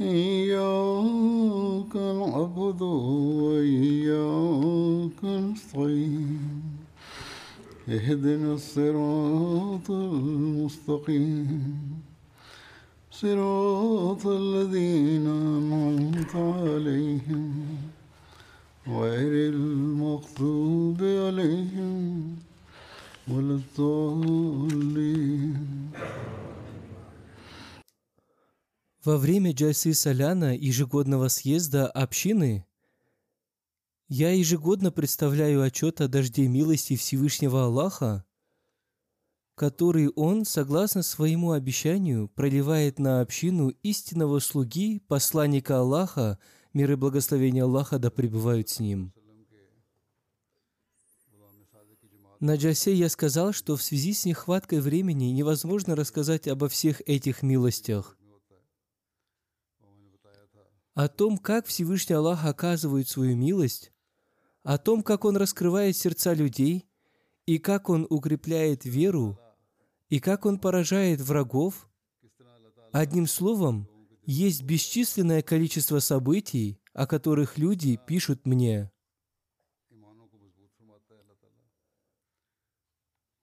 إياك نعبد وإياك نستعين. اهدنا الصراط المستقيم. صراط الذين أنعمت عليهم. غير المغضوب عليهم ولا الضالين. Во время Джайсы Соляна ежегодного съезда общины я ежегодно представляю отчет о дожде милости Всевышнего Аллаха, который Он, согласно своему обещанию, проливает на общину истинного слуги, посланника Аллаха, мир и благословение Аллаха да пребывают с ним. На Джасе я сказал, что в связи с нехваткой времени невозможно рассказать обо всех этих милостях. О том, как Всевышний Аллах оказывает свою милость, о том, как Он раскрывает сердца людей, и как Он укрепляет веру, и как Он поражает врагов. Одним словом, есть бесчисленное количество событий, о которых люди пишут мне.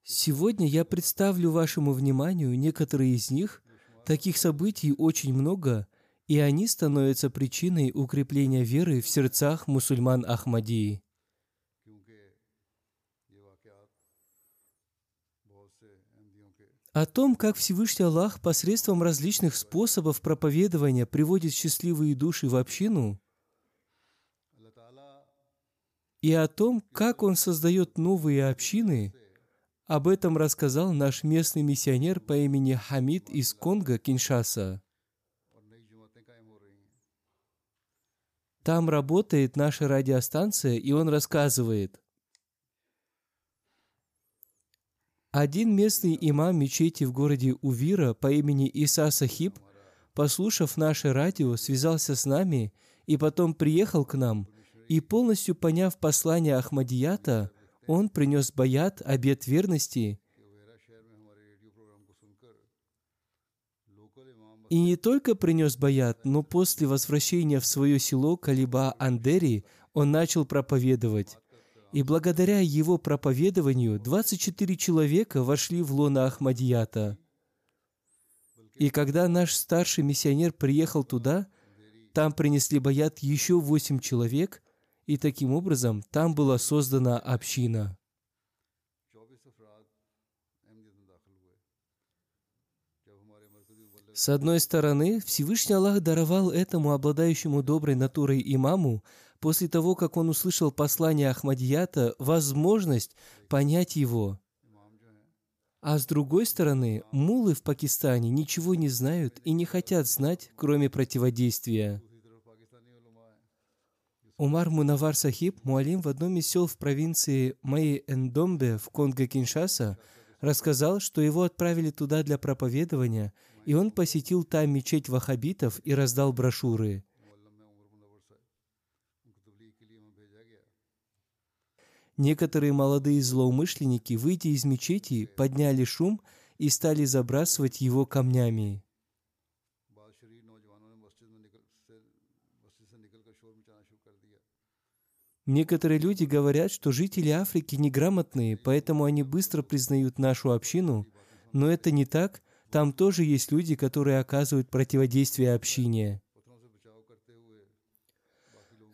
Сегодня я представлю вашему вниманию некоторые из них. Таких событий очень много, и они становятся причиной укрепления веры в сердцах мусульман Ахмадии. О том, как Всевышний Аллах посредством различных способов проповедования приводит счастливые души в общину, и о том, как Он создает новые общины, об этом рассказал наш местный миссионер по имени Хамид из Конго, Киншаса. Там работает наша радиостанция, и он рассказывает. Один местный имам мечети в городе Увира по имени Иса Сахиб, послушав наше радио, связался с нами и потом приехал к нам, и полностью поняв послание Ахмадията, он принес баят, обет верности, И не только принес баят, но после возвращения в свое село Калиба Андери он начал проповедовать. И благодаря его проповедованию 24 человека вошли в лоно Ахмадията. И когда наш старший миссионер приехал туда, там принесли баят еще восемь человек, и таким образом там была создана община. С одной стороны, Всевышний Аллах даровал этому обладающему доброй натурой имаму, после того, как он услышал послание Ахмадията, возможность понять его. А с другой стороны, мулы в Пакистане ничего не знают и не хотят знать, кроме противодействия. Умар Мунавар Сахиб, муалим в одном из сел в провинции Майи-Эндомбе в Конго-Киншаса, рассказал, что его отправили туда для проповедования – и он посетил там мечеть вахабитов и раздал брошюры. Некоторые молодые злоумышленники, выйдя из мечети, подняли шум и стали забрасывать его камнями. Некоторые люди говорят, что жители Африки неграмотные, поэтому они быстро признают нашу общину, но это не так, там тоже есть люди, которые оказывают противодействие общине.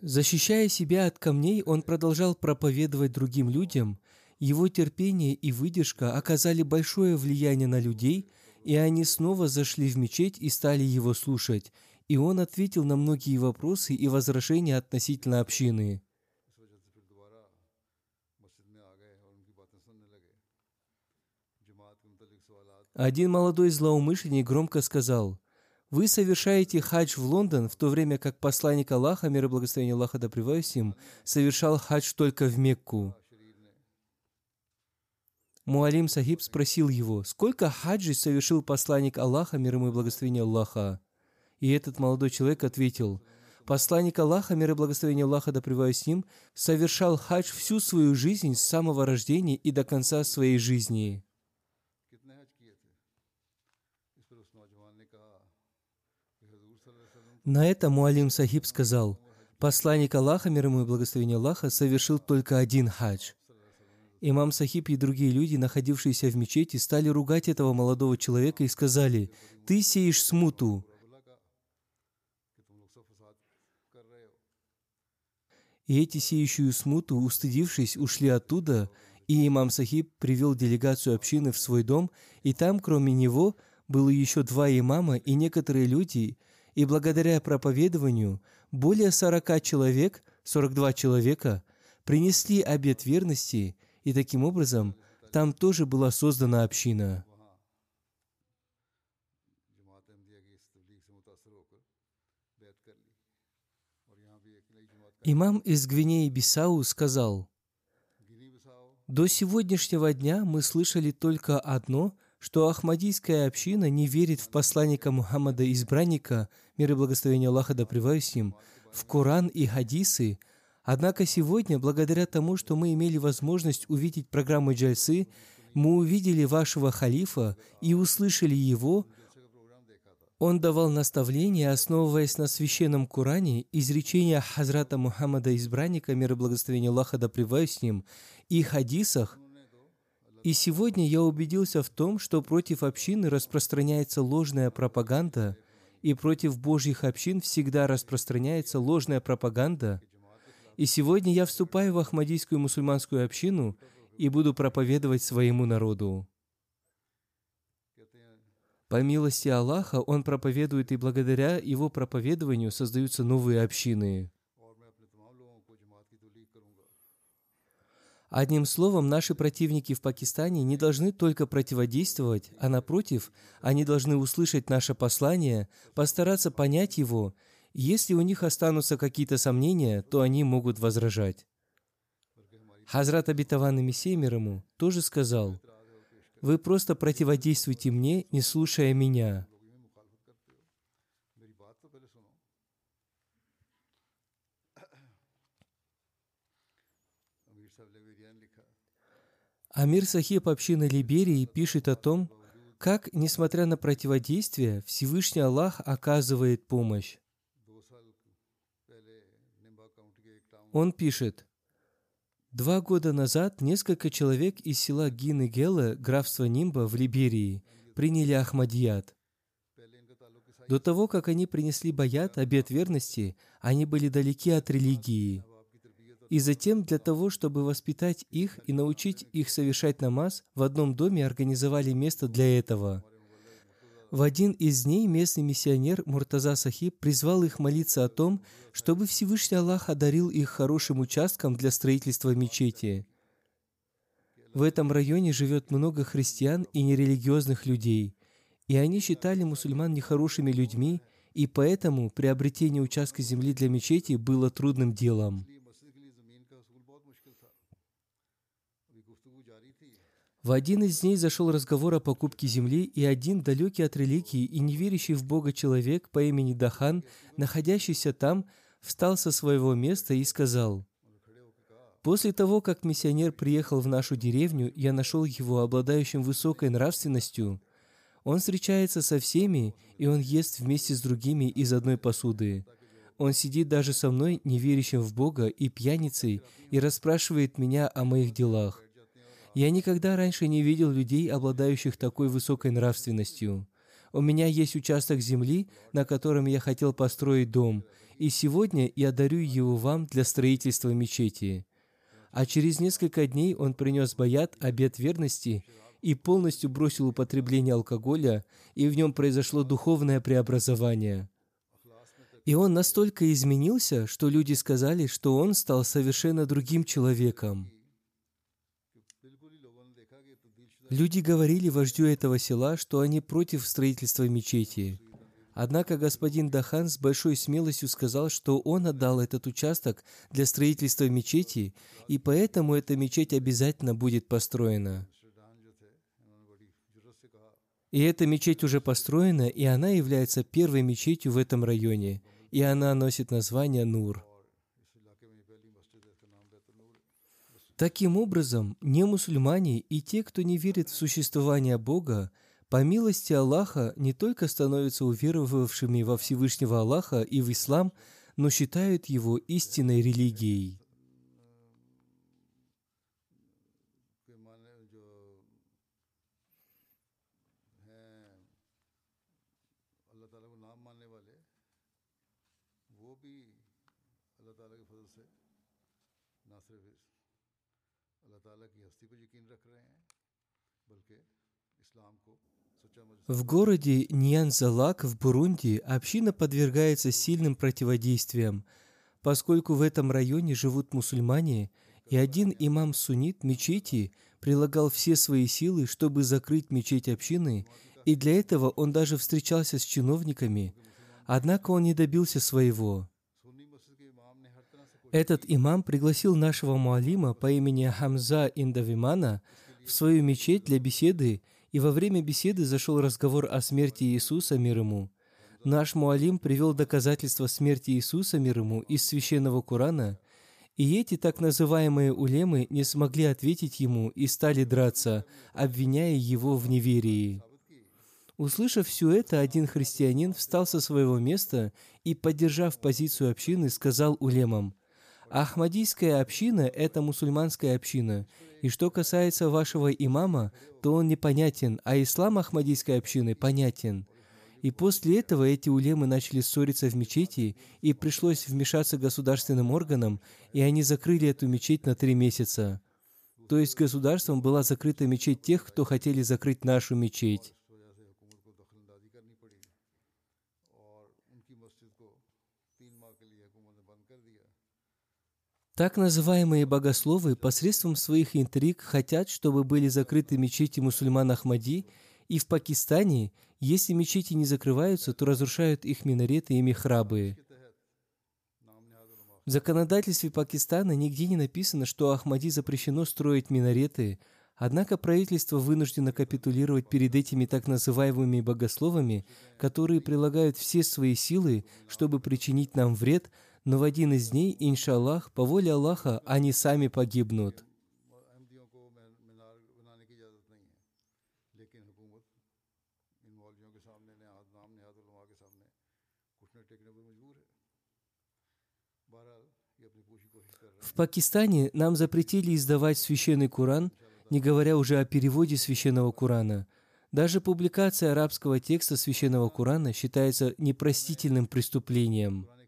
Защищая себя от камней, он продолжал проповедовать другим людям, Его терпение и выдержка оказали большое влияние на людей, и они снова зашли в мечеть и стали его слушать, и он ответил на многие вопросы и возражения относительно общины. Один молодой злоумышленник громко сказал, «Вы совершаете хадж в Лондон, в то время как посланник Аллаха, мир и благословение Аллаха да им, совершал хадж только в Мекку». Муалим Сахиб спросил его, сколько хаджей совершил посланник Аллаха, мир ему и благословение Аллаха? И этот молодой человек ответил, посланник Аллаха, мир и благословение Аллаха да с ним, совершал хадж всю свою жизнь с самого рождения и до конца своей жизни. На это Муалим Сахиб сказал, посланник Аллаха, мир ему и благословение Аллаха, совершил только один хадж. Имам Сахиб и другие люди, находившиеся в мечети, стали ругать этого молодого человека и сказали, «Ты сеешь смуту». И эти сеющую смуту, устыдившись, ушли оттуда, и имам Сахиб привел делегацию общины в свой дом, и там, кроме него, было еще два имама и некоторые люди – и благодаря проповедованию более 40 человек, 42 человека, принесли обет верности, и таким образом там тоже была создана община. Имам из Гвинеи Бисау сказал, «До сегодняшнего дня мы слышали только одно – что Ахмадийская община не верит в посланника Мухаммада Избранника, мир и благословение Аллаха да с ним, в Коран и хадисы, однако сегодня, благодаря тому, что мы имели возможность увидеть программу Джальсы, мы увидели вашего халифа и услышали его, он давал наставления, основываясь на священном Коране, изречения Хазрата Мухаммада Избранника, мир и благословение Аллаха да с ним, и хадисах, и сегодня я убедился в том, что против общины распространяется ложная пропаганда, и против Божьих общин всегда распространяется ложная пропаганда. И сегодня я вступаю в Ахмадийскую мусульманскую общину и буду проповедовать своему народу. По милости Аллаха Он проповедует, и благодаря Его проповедованию создаются новые общины. Одним словом, наши противники в Пакистане не должны только противодействовать, а напротив, они должны услышать наше послание, постараться понять его. Если у них останутся какие-то сомнения, то они могут возражать. Хазрат Абитаван Мессия ему тоже сказал, «Вы просто противодействуйте мне, не слушая меня». Амир Сахиб общины Либерии пишет о том, как, несмотря на противодействие, Всевышний Аллах оказывает помощь. Он пишет, Два года назад несколько человек из села Гинегела, графства Нимба в Либерии, приняли Ахмадият. До того, как они принесли баят, обет верности, они были далеки от религии. И затем для того, чтобы воспитать их и научить их совершать намаз, в одном доме организовали место для этого. В один из дней местный миссионер Муртаза Сахиб призвал их молиться о том, чтобы Всевышний Аллах одарил их хорошим участком для строительства мечети. В этом районе живет много христиан и нерелигиозных людей, и они считали мусульман нехорошими людьми, и поэтому приобретение участка земли для мечети было трудным делом. В один из дней зашел разговор о покупке земли, и один далекий от религии и не верящий в Бога человек по имени Дахан, находящийся там, встал со своего места и сказал, «После того, как миссионер приехал в нашу деревню, я нашел его обладающим высокой нравственностью. Он встречается со всеми, и он ест вместе с другими из одной посуды. Он сидит даже со мной, не верящим в Бога и пьяницей, и расспрашивает меня о моих делах. Я никогда раньше не видел людей, обладающих такой высокой нравственностью. У меня есть участок земли, на котором я хотел построить дом, и сегодня я дарю его вам для строительства мечети. а через несколько дней он принес баят, обет верности, и полностью бросил употребление алкоголя, и в нем произошло духовное преобразование. И он настолько изменился, что люди сказали, что он стал совершенно другим человеком. Люди говорили вождю этого села, что они против строительства мечети. Однако господин Дахан с большой смелостью сказал, что он отдал этот участок для строительства мечети, и поэтому эта мечеть обязательно будет построена. И эта мечеть уже построена, и она является первой мечетью в этом районе, и она носит название Нур. Таким образом, не мусульмане и те, кто не верит в существование Бога, по милости Аллаха не только становятся уверовавшими во Всевышнего Аллаха и в ислам, но считают его истинной религией. В городе Ньянзалак в Бурунди община подвергается сильным противодействиям, поскольку в этом районе живут мусульмане, и один имам-суннит мечети прилагал все свои силы, чтобы закрыть мечеть общины, и для этого он даже встречался с чиновниками, однако он не добился своего. Этот имам пригласил нашего муалима по имени Хамза Индавимана в свою мечеть для беседы и во время беседы зашел разговор о смерти Иисуса, мир ему. Наш Муалим привел доказательства смерти Иисуса, мир ему, из Священного Корана, и эти так называемые улемы не смогли ответить ему и стали драться, обвиняя его в неверии. Услышав все это, один христианин встал со своего места и, поддержав позицию общины, сказал улемам, «Ахмадийская община – это мусульманская община, и что касается вашего имама, то он непонятен, а ислам Ахмадийской общины понятен. И после этого эти улемы начали ссориться в мечети, и пришлось вмешаться государственным органам, и они закрыли эту мечеть на три месяца. То есть государством была закрыта мечеть тех, кто хотели закрыть нашу мечеть. Так называемые богословы посредством своих интриг хотят, чтобы были закрыты мечети мусульман Ахмади, и в Пакистане, если мечети не закрываются, то разрушают их минареты и михрабы. В законодательстве Пакистана нигде не написано, что Ахмади запрещено строить минареты, однако правительство вынуждено капитулировать перед этими так называемыми богословами, которые прилагают все свои силы, чтобы причинить нам вред – но в один из дней, иншаллах, по воле Аллаха, они сами погибнут. В Пакистане нам запретили издавать священный Куран, не говоря уже о переводе священного Курана. Даже публикация арабского текста священного Курана считается непростительным преступлением –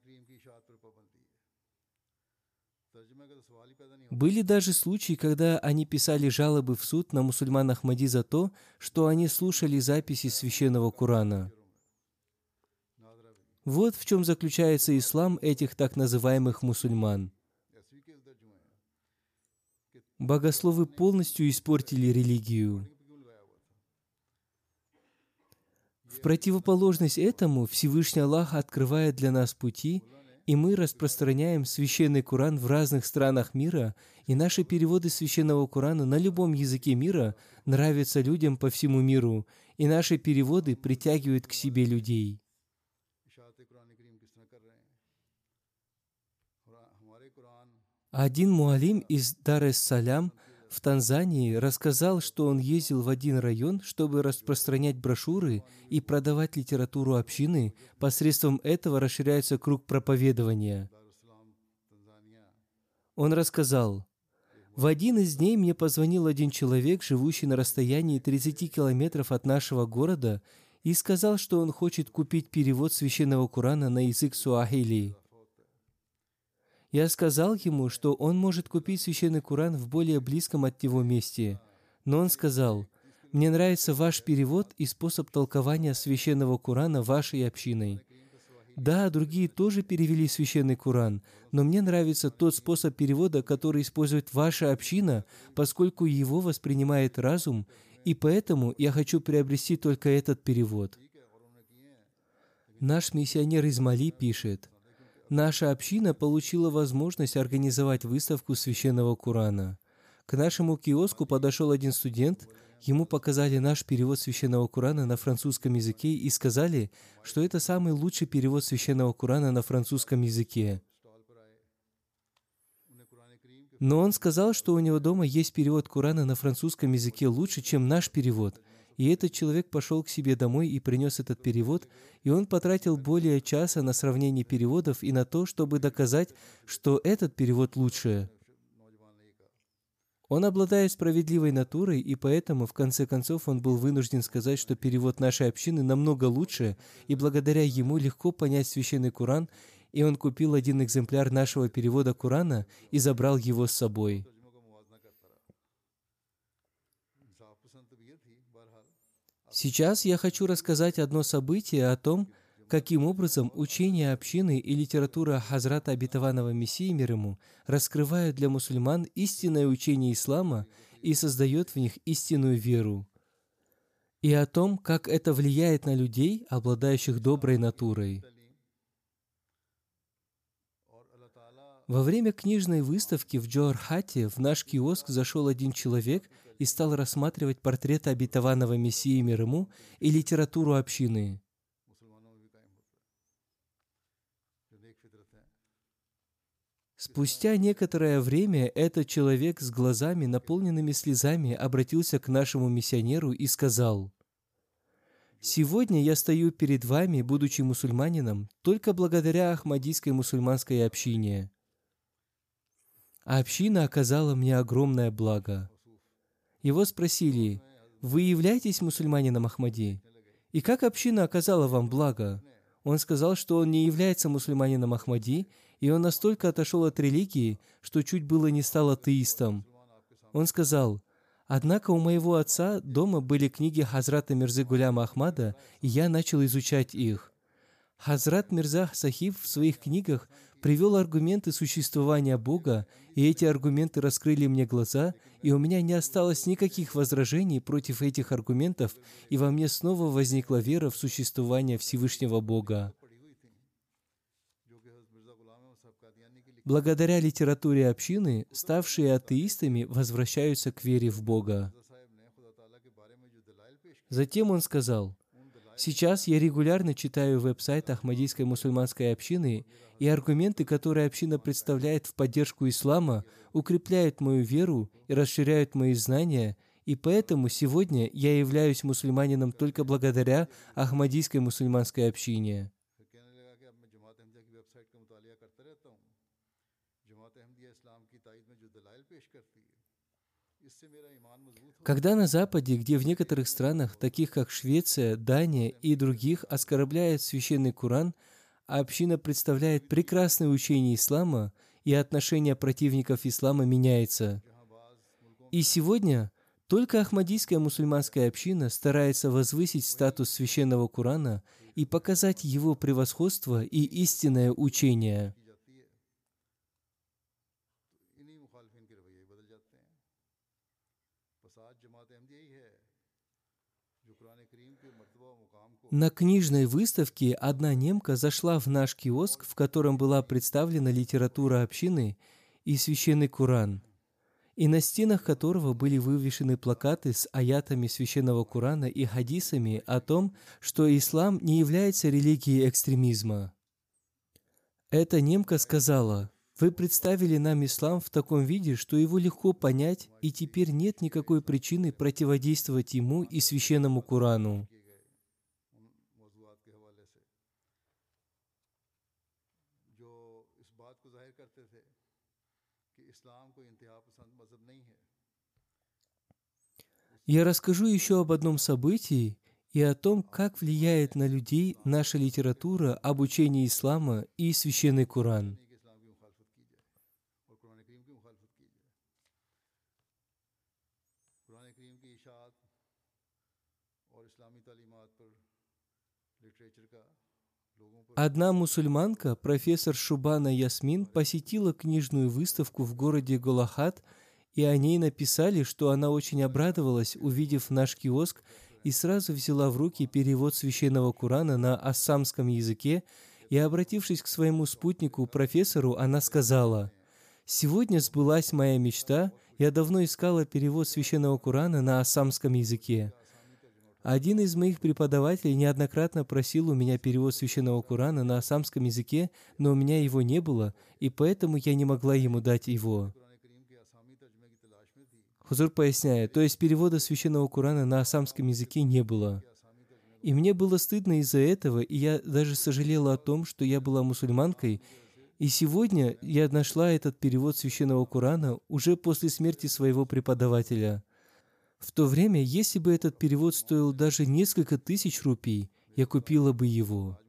Были даже случаи, когда они писали жалобы в суд на мусульман Ахмади за то, что они слушали записи священного Корана. Вот в чем заключается ислам этих так называемых мусульман. Богословы полностью испортили религию. В противоположность этому Всевышний Аллах открывает для нас пути – и мы распространяем священный Куран в разных странах мира, и наши переводы священного Курана на любом языке мира нравятся людям по всему миру, и наши переводы притягивают к себе людей. Один муалим из Дар-эс-Салям – в Танзании рассказал, что он ездил в один район, чтобы распространять брошюры и продавать литературу общины. Посредством этого расширяется круг проповедования. Он рассказал, «В один из дней мне позвонил один человек, живущий на расстоянии 30 километров от нашего города, и сказал, что он хочет купить перевод священного Корана на язык суахили. Я сказал ему, что он может купить священный Куран в более близком от него месте. Но он сказал, «Мне нравится ваш перевод и способ толкования священного Курана вашей общиной. Да, другие тоже перевели священный Куран, но мне нравится тот способ перевода, который использует ваша община, поскольку его воспринимает разум, и поэтому я хочу приобрести только этот перевод». Наш миссионер из Мали пишет, Наша община получила возможность организовать выставку священного Курана. К нашему киоску подошел один студент, ему показали наш перевод священного Курана на французском языке и сказали, что это самый лучший перевод священного Курана на французском языке. Но он сказал, что у него дома есть перевод Курана на французском языке лучше, чем наш перевод – и этот человек пошел к себе домой и принес этот перевод, и он потратил более часа на сравнение переводов и на то, чтобы доказать, что этот перевод лучше. Он обладает справедливой натурой, и поэтому, в конце концов, он был вынужден сказать, что перевод нашей общины намного лучше, и благодаря ему легко понять священный Куран, и он купил один экземпляр нашего перевода Курана и забрал его с собой. Сейчас я хочу рассказать одно событие о том, каким образом учение общины и литература Хазрата Обетованного Мессии мир ему раскрывают для мусульман истинное учение ислама и создает в них истинную веру, и о том, как это влияет на людей, обладающих доброй натурой. Во время книжной выставки в Джоархате в наш киоск зашел один человек – и стал рассматривать портреты обетованного Мессии мир ему и литературу общины. Спустя некоторое время этот человек с глазами, наполненными слезами, обратился к нашему миссионеру и сказал, «Сегодня я стою перед вами, будучи мусульманином, только благодаря Ахмадийской мусульманской общине. А община оказала мне огромное благо. Его спросили, «Вы являетесь мусульманином Ахмади? И как община оказала вам благо?» Он сказал, что он не является мусульманином Ахмади, и он настолько отошел от религии, что чуть было не стал атеистом. Он сказал, «Однако у моего отца дома были книги Хазрата Мирзы Гуляма Ахмада, и я начал изучать их. Хазрат Мирза Сахиб в своих книгах привел аргументы существования Бога, и эти аргументы раскрыли мне глаза, и у меня не осталось никаких возражений против этих аргументов, и во мне снова возникла вера в существование Всевышнего Бога. Благодаря литературе общины, ставшие атеистами возвращаются к вере в Бога. Затем он сказал, Сейчас я регулярно читаю веб-сайт Ахмадийской мусульманской общины, и аргументы, которые община представляет в поддержку ислама, укрепляют мою веру и расширяют мои знания, и поэтому сегодня я являюсь мусульманином только благодаря Ахмадийской мусульманской общине. Когда на Западе, где в некоторых странах, таких как Швеция, Дания и других, оскорбляют священный Куран, а община представляет прекрасное учение ислама, и отношение противников ислама меняется. И сегодня только Ахмадийская мусульманская община старается возвысить статус священного Курана и показать его превосходство и истинное учение – На книжной выставке одна немка зашла в наш киоск, в котором была представлена литература общины и священный Куран, и на стенах которого были вывешены плакаты с аятами священного Курана и хадисами о том, что ислам не является религией экстремизма. Эта немка сказала, «Вы представили нам ислам в таком виде, что его легко понять, и теперь нет никакой причины противодействовать ему и священному Курану». Я расскажу еще об одном событии и о том, как влияет на людей наша литература обучение ислама и священный Куран. Одна мусульманка, профессор Шубана Ясмин, посетила книжную выставку в городе Голахат – и о ней написали, что она очень обрадовалась, увидев наш киоск, и сразу взяла в руки перевод священного Курана на ассамском языке, и, обратившись к своему спутнику, профессору, она сказала, «Сегодня сбылась моя мечта, я давно искала перевод священного Курана на ассамском языке. Один из моих преподавателей неоднократно просил у меня перевод священного Курана на ассамском языке, но у меня его не было, и поэтому я не могла ему дать его. Хузур поясняет, то есть перевода священного Курана на ассамском языке не было. И мне было стыдно из-за этого, и я даже сожалела о том, что я была мусульманкой. И сегодня я нашла этот перевод священного Курана уже после смерти своего преподавателя. В то время, если бы этот перевод стоил даже несколько тысяч рупий, я купила бы его.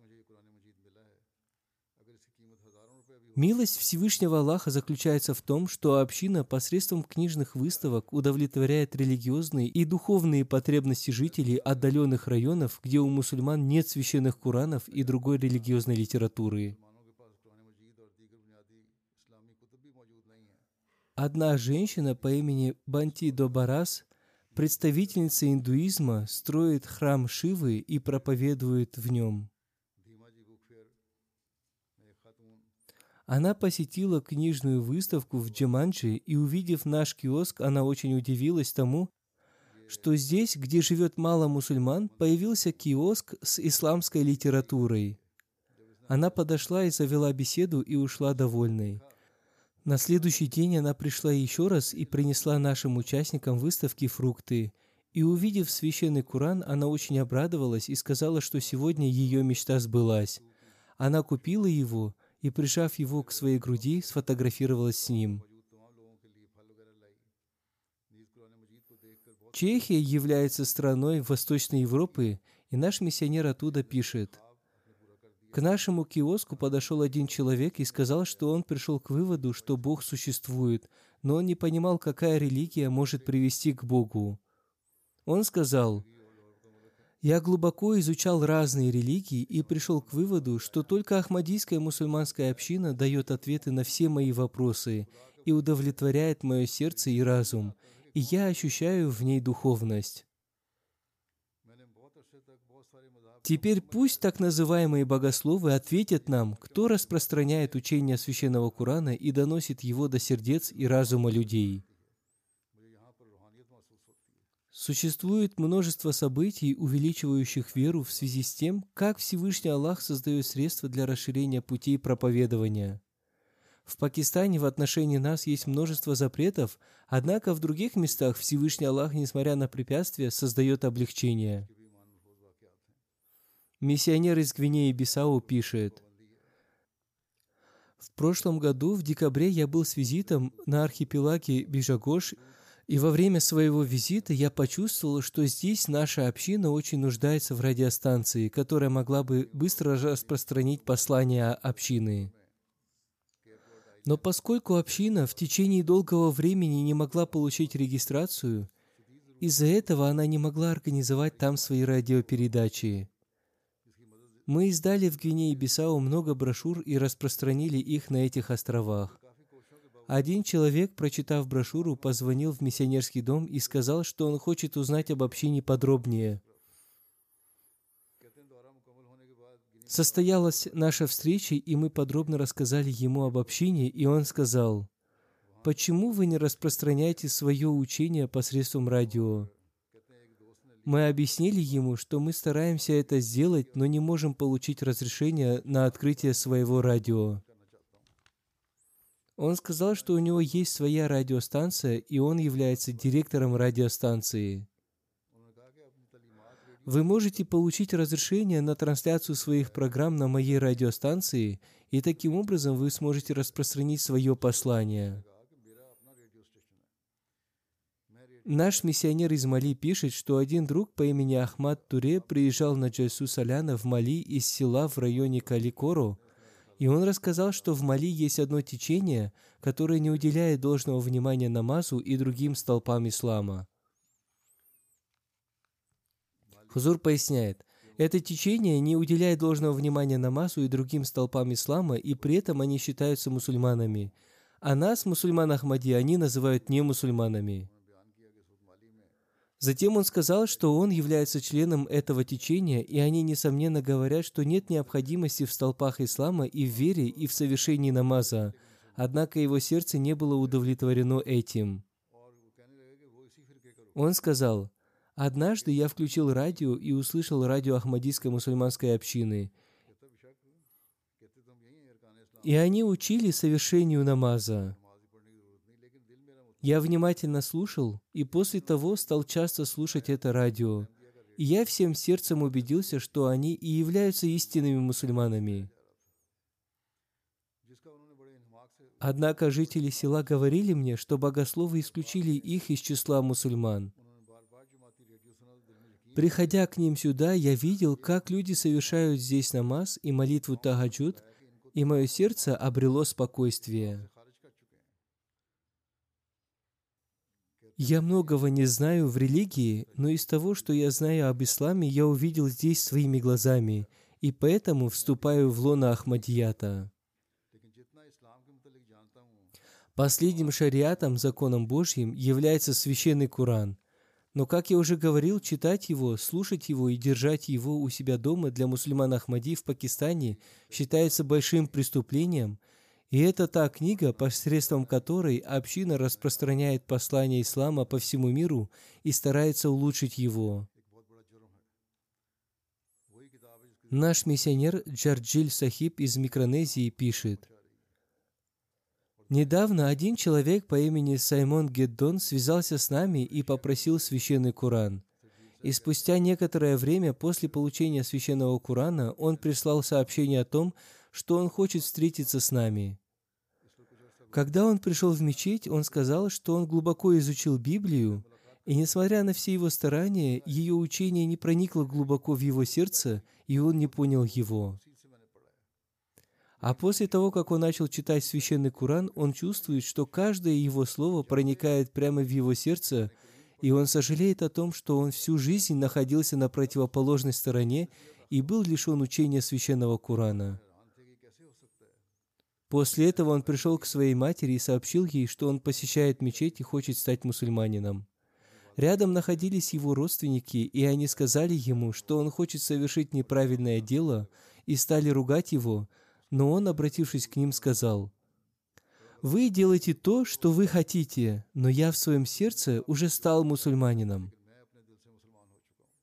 Милость Всевышнего Аллаха заключается в том, что община посредством книжных выставок удовлетворяет религиозные и духовные потребности жителей отдаленных районов, где у мусульман нет священных Куранов и другой религиозной литературы. Одна женщина по имени Банти Добарас, представительница индуизма, строит храм Шивы и проповедует в нем. Она посетила книжную выставку в Джаманджи и, увидев наш киоск, она очень удивилась тому, что здесь, где живет мало мусульман, появился киоск с исламской литературой. Она подошла и завела беседу и ушла довольной. На следующий день она пришла еще раз и принесла нашим участникам выставки фрукты. И увидев священный Куран, она очень обрадовалась и сказала, что сегодня ее мечта сбылась. Она купила его и, прижав его к своей груди, сфотографировалась с ним. Чехия является страной Восточной Европы, и наш миссионер оттуда пишет. К нашему киоску подошел один человек и сказал, что он пришел к выводу, что Бог существует, но он не понимал, какая религия может привести к Богу. Он сказал, я глубоко изучал разные религии и пришел к выводу, что только Ахмадийская мусульманская община дает ответы на все мои вопросы и удовлетворяет мое сердце и разум, и я ощущаю в ней духовность. Теперь пусть так называемые богословы ответят нам, кто распространяет учение священного Корана и доносит его до сердец и разума людей. Существует множество событий, увеличивающих веру в связи с тем, как Всевышний Аллах создает средства для расширения путей проповедования. В Пакистане в отношении нас есть множество запретов, однако в других местах Всевышний Аллах, несмотря на препятствия, создает облегчение. Миссионер из Гвинеи Бисау пишет, в прошлом году, в декабре, я был с визитом на архипелаге Бижагош, и во время своего визита я почувствовал, что здесь наша община очень нуждается в радиостанции, которая могла бы быстро распространить послание общины. Но поскольку община в течение долгого времени не могла получить регистрацию, из-за этого она не могла организовать там свои радиопередачи. Мы издали в Гвинее-Бисау много брошюр и распространили их на этих островах. Один человек, прочитав брошюру, позвонил в миссионерский дом и сказал, что он хочет узнать об общине подробнее. Состоялась наша встреча, и мы подробно рассказали ему об общине, и он сказал, «Почему вы не распространяете свое учение посредством радио?» Мы объяснили ему, что мы стараемся это сделать, но не можем получить разрешение на открытие своего радио. Он сказал, что у него есть своя радиостанция, и он является директором радиостанции. Вы можете получить разрешение на трансляцию своих программ на моей радиостанции, и таким образом вы сможете распространить свое послание. Наш миссионер из Мали пишет, что один друг по имени Ахмад Туре приезжал на Джайсу Соляна в Мали из села в районе Каликоро, и он рассказал, что в Мали есть одно течение, которое не уделяет должного внимания намазу и другим столпам ислама. Хузур поясняет, это течение не уделяет должного внимания намазу и другим столпам ислама, и при этом они считаются мусульманами. А нас, мусульман Ахмади, они называют не мусульманами. Затем он сказал, что он является членом этого течения, и они, несомненно, говорят, что нет необходимости в столпах ислама и в вере, и в совершении намаза. Однако его сердце не было удовлетворено этим. Он сказал, Однажды я включил радио и услышал радио Ахмадийской мусульманской общины. И они учили совершению намаза. Я внимательно слушал, и после того стал часто слушать это радио. И я всем сердцем убедился, что они и являются истинными мусульманами. Однако жители села говорили мне, что богословы исключили их из числа мусульман – Приходя к ним сюда, я видел, как люди совершают здесь намаз и молитву тахаджуд, и мое сердце обрело спокойствие. Я многого не знаю в религии, но из того, что я знаю об исламе, я увидел здесь своими глазами, и поэтому вступаю в лона Ахмадията. Последним шариатом, законом Божьим, является священный Куран – но, как я уже говорил, читать его, слушать его и держать его у себя дома для мусульман Ахмади в Пакистане считается большим преступлением, и это та книга, посредством которой община распространяет послание ислама по всему миру и старается улучшить его. Наш миссионер Джарджиль Сахиб из Микронезии пишет – Недавно один человек по имени Саймон Геддон связался с нами и попросил священный Куран. И спустя некоторое время после получения священного Курана он прислал сообщение о том, что он хочет встретиться с нами. Когда он пришел в мечеть, он сказал, что он глубоко изучил Библию, и несмотря на все его старания, ее учение не проникло глубоко в его сердце, и он не понял его. А после того, как он начал читать священный Куран, он чувствует, что каждое его слово проникает прямо в его сердце, и он сожалеет о том, что он всю жизнь находился на противоположной стороне и был лишен учения священного Курана. После этого он пришел к своей матери и сообщил ей, что он посещает мечеть и хочет стать мусульманином. Рядом находились его родственники, и они сказали ему, что он хочет совершить неправильное дело, и стали ругать его – но он, обратившись к ним, сказал, «Вы делаете то, что вы хотите, но я в своем сердце уже стал мусульманином».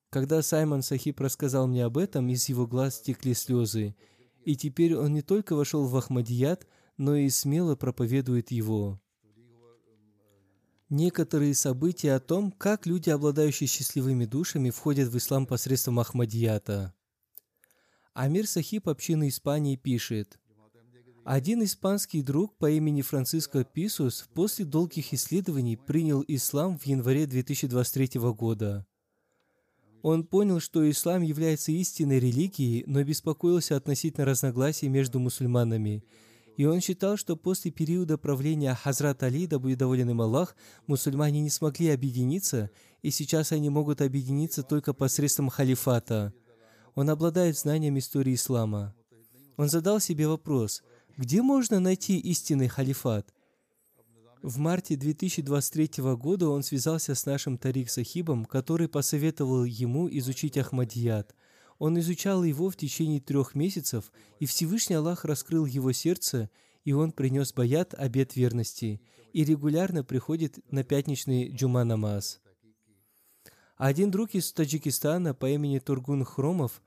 Когда Саймон Сахиб рассказал мне об этом, из его глаз текли слезы, и теперь он не только вошел в Ахмадият, но и смело проповедует его. Некоторые события о том, как люди, обладающие счастливыми душами, входят в ислам посредством Ахмадията – Амир Сахиб общины Испании пишет, один испанский друг по имени Франциско Писус после долгих исследований принял ислам в январе 2023 года. Он понял, что ислам является истинной религией, но беспокоился относительно разногласий между мусульманами. И он считал, что после периода правления Хазрат Али, да будет доволен им Аллах, мусульмане не смогли объединиться, и сейчас они могут объединиться только посредством халифата – он обладает знанием истории ислама. Он задал себе вопрос, где можно найти истинный халифат? В марте 2023 года он связался с нашим Тарик Сахибом, который посоветовал ему изучить Ахмадият. Он изучал его в течение трех месяцев, и Всевышний Аллах раскрыл его сердце, и он принес баят, обет верности, и регулярно приходит на пятничный джума намаз. Один друг из Таджикистана по имени Тургун Хромов,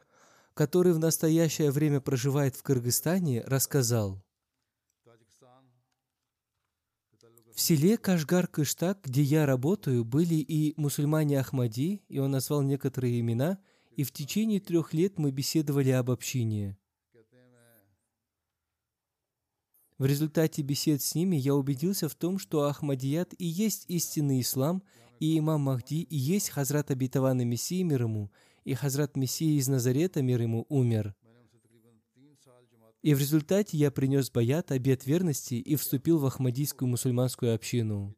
который в настоящее время проживает в Кыргызстане, рассказал, в селе Кашгар-Кыштак, где я работаю, были и мусульмане Ахмади, и он назвал некоторые имена, и в течение трех лет мы беседовали об общине. В результате бесед с ними я убедился в том, что Ахмадият и есть истинный ислам, и имам Махди и есть Хазрат Абитавана Мессии мир ему, и Хазрат Мессия из Назарета, мир ему, умер. И в результате я принес баят, обет верности и вступил в Ахмадийскую мусульманскую общину.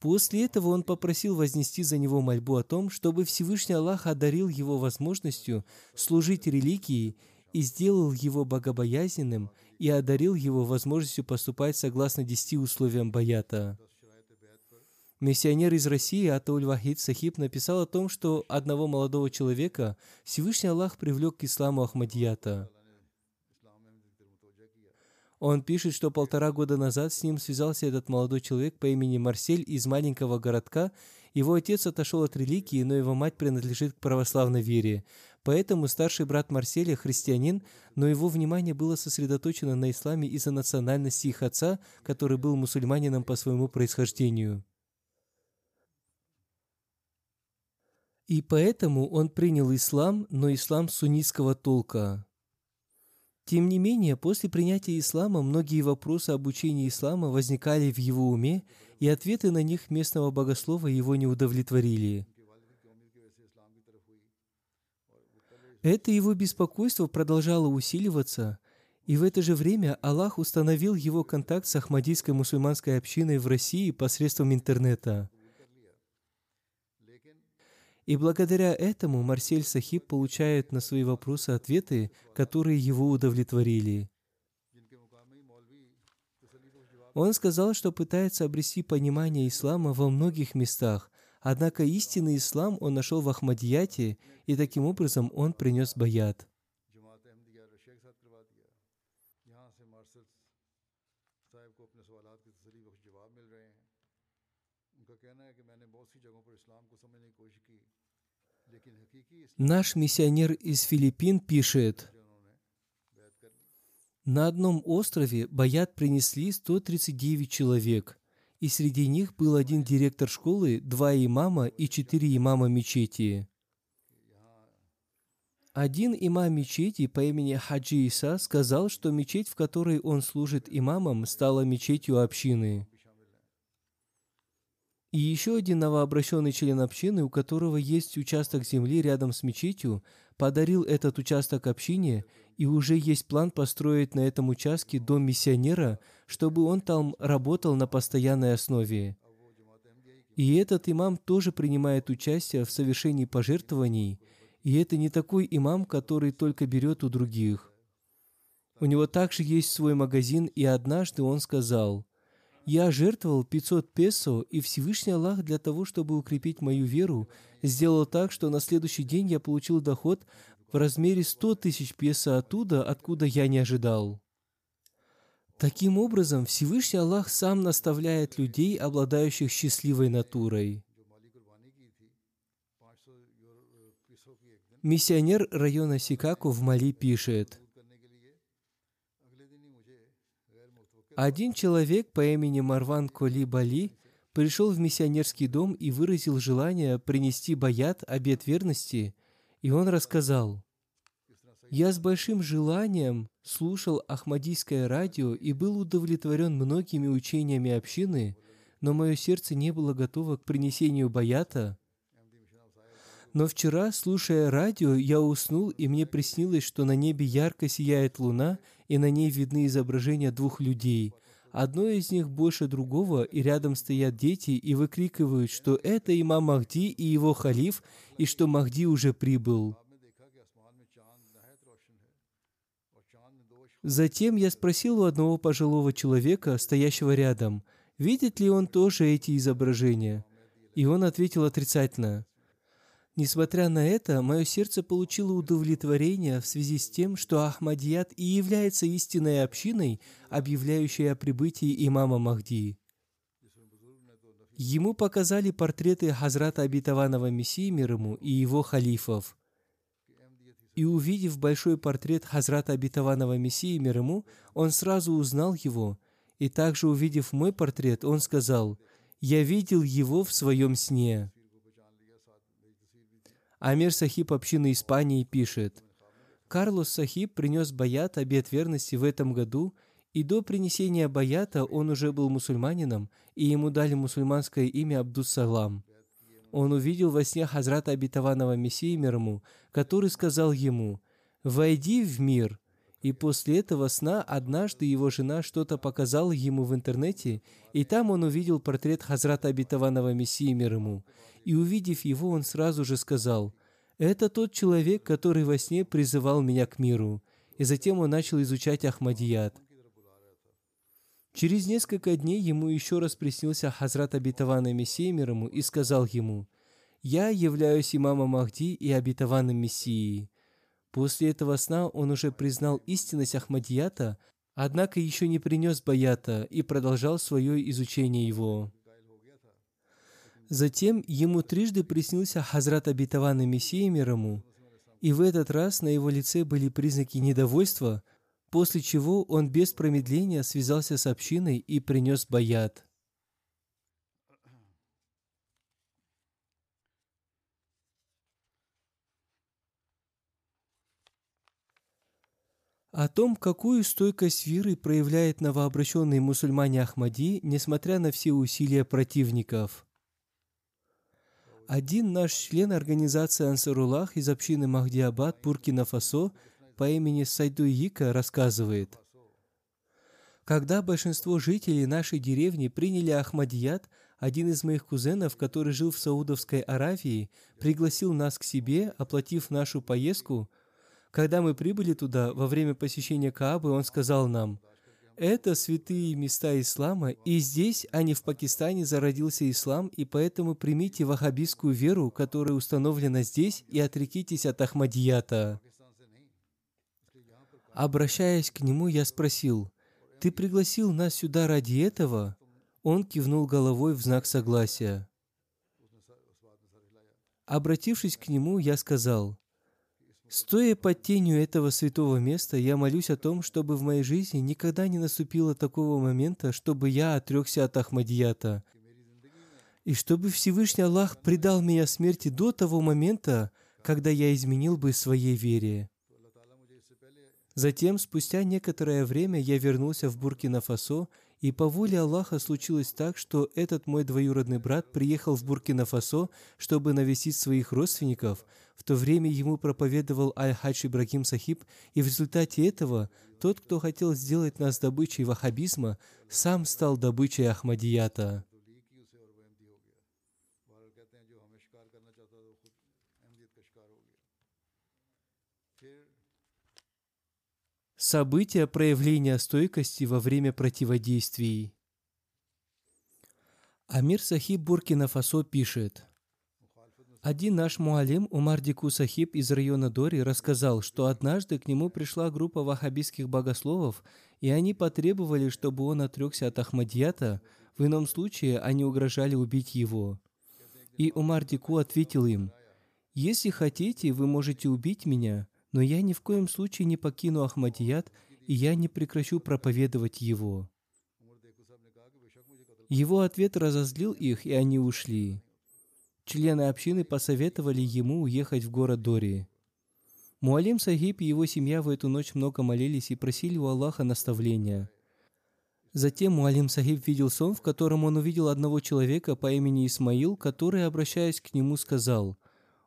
После этого он попросил вознести за него мольбу о том, чтобы Всевышний Аллах одарил его возможностью служить религии и сделал его богобоязненным и одарил его возможностью поступать согласно десяти условиям баята. Миссионер из России Атауль Вахид Сахиб написал о том, что одного молодого человека Всевышний Аллах привлек к исламу Ахмадията. Он пишет, что полтора года назад с ним связался этот молодой человек по имени Марсель из маленького городка. Его отец отошел от религии, но его мать принадлежит к православной вере. Поэтому старший брат Марселя христианин, но его внимание было сосредоточено на исламе из-за национальности их отца, который был мусульманином по своему происхождению. И поэтому он принял ислам, но ислам суннитского толка. Тем не менее, после принятия ислама многие вопросы об учении ислама возникали в его уме, и ответы на них местного богослова его не удовлетворили. Это его беспокойство продолжало усиливаться, и в это же время Аллах установил его контакт с Ахмадийской мусульманской общиной в России посредством интернета – и благодаря этому Марсель Сахиб получает на свои вопросы ответы, которые его удовлетворили. Он сказал, что пытается обрести понимание ислама во многих местах, однако истинный ислам он нашел в Ахмадияте, и таким образом он принес баят. Наш миссионер из Филиппин пишет, на одном острове Баят принесли 139 человек, и среди них был один директор школы, два имама и четыре имама мечети. Один имам мечети по имени Хаджи Иса сказал, что мечеть, в которой он служит имамом, стала мечетью общины. И еще один новообращенный член общины, у которого есть участок земли рядом с мечетью, подарил этот участок общине, и уже есть план построить на этом участке дом миссионера, чтобы он там работал на постоянной основе. И этот имам тоже принимает участие в совершении пожертвований, и это не такой имам, который только берет у других. У него также есть свой магазин, и однажды он сказал, я жертвовал 500 песо, и Всевышний Аллах для того, чтобы укрепить мою веру, сделал так, что на следующий день я получил доход в размере 100 тысяч песо оттуда, откуда я не ожидал. Таким образом, Всевышний Аллах сам наставляет людей, обладающих счастливой натурой. Миссионер района Сикаку в Мали пишет – Один человек по имени Марван Коли Бали пришел в миссионерский дом и выразил желание принести баят, обет верности, и он рассказал, «Я с большим желанием слушал Ахмадийское радио и был удовлетворен многими учениями общины, но мое сердце не было готово к принесению баята. Но вчера, слушая радио, я уснул, и мне приснилось, что на небе ярко сияет луна, и на ней видны изображения двух людей. Одно из них больше другого, и рядом стоят дети и выкрикивают, что это имам Махди и его халиф, и что Махди уже прибыл. Затем я спросил у одного пожилого человека, стоящего рядом, видит ли он тоже эти изображения. И он ответил отрицательно. Несмотря на это, мое сердце получило удовлетворение в связи с тем, что Ахмадият и является истинной общиной, объявляющей о прибытии имама Махди. Ему показали портреты Хазрата Обетованного Мессии мир ему и его халифов. И увидев большой портрет Хазрата Обетованного Мессии мир ему, он сразу узнал его. И также увидев мой портрет, он сказал, «Я видел его в своем сне». Амир Сахиб общины Испании пишет, Карлос Сахиб принес баят обет верности в этом году, и до принесения баята он уже был мусульманином, и ему дали мусульманское имя Абдус-Салам. Он увидел во сне Хазрата обетованного Мессии мир который сказал ему, «Войди в мир». И после этого сна однажды его жена что-то показала ему в интернете, и там он увидел портрет Хазрата обетованного Мессии мир ему. И увидев его, он сразу же сказал, «Это тот человек, который во сне призывал меня к миру». И затем он начал изучать Ахмадият. Через несколько дней ему еще раз приснился Хазрат обетованный Мессия мир ему и сказал ему, «Я являюсь имамом Махди и обетованным Мессией». После этого сна он уже признал истинность Ахмадията, однако еще не принес баята и продолжал свое изучение его. Затем ему трижды приснился Хазрат обетованный Мессия мир ему, и в этот раз на его лице были признаки недовольства, после чего он без промедления связался с общиной и принес баят. О том, какую стойкость веры проявляет новообращенные мусульмане Ахмади, несмотря на все усилия противников. Один наш член организации Ансаруллах из общины Махдиабад, Буркина-Фасо, по имени Сайдуика рассказывает, когда большинство жителей нашей деревни приняли Ахмадият, один из моих кузенов, который жил в Саудовской Аравии, пригласил нас к себе, оплатив нашу поездку – когда мы прибыли туда, во время посещения Каабы, он сказал нам, это святые места ислама, и здесь, а не в Пакистане, зародился ислам, и поэтому примите ваххабистскую веру, которая установлена здесь, и отрекитесь от Ахмадията. Обращаясь к нему, я спросил, «Ты пригласил нас сюда ради этого?» Он кивнул головой в знак согласия. Обратившись к нему, я сказал, Стоя под тенью этого святого места, я молюсь о том, чтобы в моей жизни никогда не наступило такого момента, чтобы я отрекся от Ахмадията, и чтобы Всевышний Аллах предал меня смерти до того момента, когда я изменил бы своей вере. Затем, спустя некоторое время, я вернулся в Буркина-Фасо и по воле Аллаха случилось так, что этот мой двоюродный брат приехал в Буркина-Фасо, чтобы навестить своих родственников. В то время ему проповедовал Аль-Хадж Ибрагим Сахиб, и в результате этого тот, кто хотел сделать нас добычей ваххабизма, сам стал добычей Ахмадията. События проявления стойкости во время противодействий. Амир Сахиб Буркина-Фасо пишет, один наш муалим Умар Дику Сахиб из района Дори рассказал, что однажды к нему пришла группа ваххабистских богословов, и они потребовали, чтобы он отрекся от Ахмадията, в ином случае они угрожали убить его. И Умар Дику ответил им, «Если хотите, вы можете убить меня, но я ни в коем случае не покину Ахмадият, и я не прекращу проповедовать его. Его ответ разозлил их, и они ушли. Члены общины посоветовали ему уехать в город Дори. Муалим Сахиб и его семья в эту ночь много молились и просили у Аллаха наставления. Затем Муалим Сахиб видел сон, в котором он увидел одного человека по имени Исмаил, который, обращаясь к нему, сказал,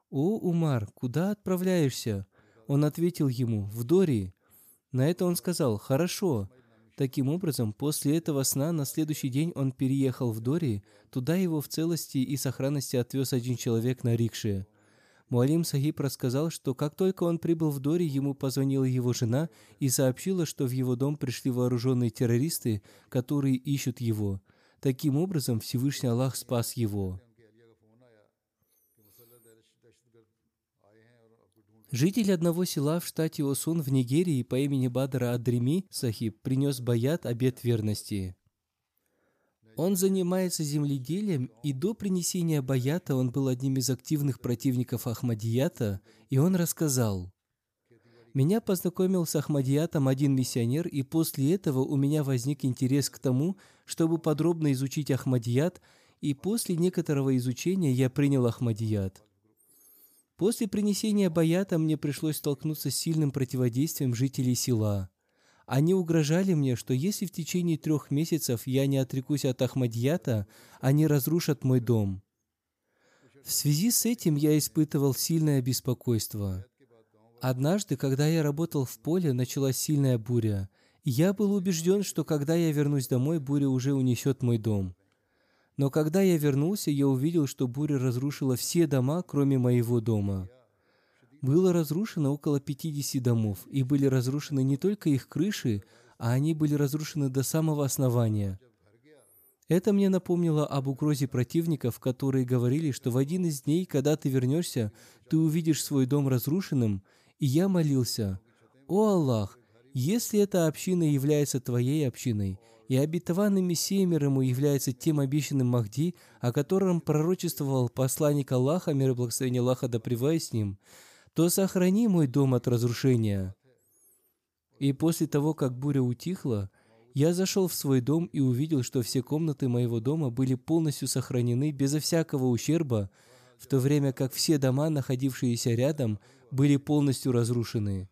«О, Умар, куда отправляешься? Он ответил ему, «В Дори». На это он сказал, «Хорошо». Таким образом, после этого сна на следующий день он переехал в Дори, туда его в целости и сохранности отвез один человек на рикше. Муалим Сахиб рассказал, что как только он прибыл в Дори, ему позвонила его жена и сообщила, что в его дом пришли вооруженные террористы, которые ищут его. Таким образом, Всевышний Аллах спас его. Житель одного села в штате Осун в Нигерии по имени Бадра Адрими Сахиб принес баят обет верности. Он занимается земледелием, и до принесения баята он был одним из активных противников Ахмадията, и он рассказал, «Меня познакомил с Ахмадиятом один миссионер, и после этого у меня возник интерес к тому, чтобы подробно изучить Ахмадият, и после некоторого изучения я принял Ахмадият. После принесения баята мне пришлось столкнуться с сильным противодействием жителей села. Они угрожали мне, что если в течение трех месяцев я не отрекусь от Ахмадията, они разрушат мой дом. В связи с этим я испытывал сильное беспокойство. Однажды, когда я работал в поле, началась сильная буря. Я был убежден, что когда я вернусь домой, буря уже унесет мой дом. Но когда я вернулся, я увидел, что буря разрушила все дома, кроме моего дома. Было разрушено около 50 домов, и были разрушены не только их крыши, а они были разрушены до самого основания. Это мне напомнило об угрозе противников, которые говорили, что в один из дней, когда ты вернешься, ты увидишь свой дом разрушенным, и я молился, «О Аллах, если эта община является твоей общиной, и обетованный Мессия мир ему является тем обещанным Махди, о котором пророчествовал посланник Аллаха, мир и благословение Аллаха да с ним, то сохрани мой дом от разрушения». И после того, как буря утихла, я зашел в свой дом и увидел, что все комнаты моего дома были полностью сохранены безо всякого ущерба, в то время как все дома, находившиеся рядом, были полностью разрушены.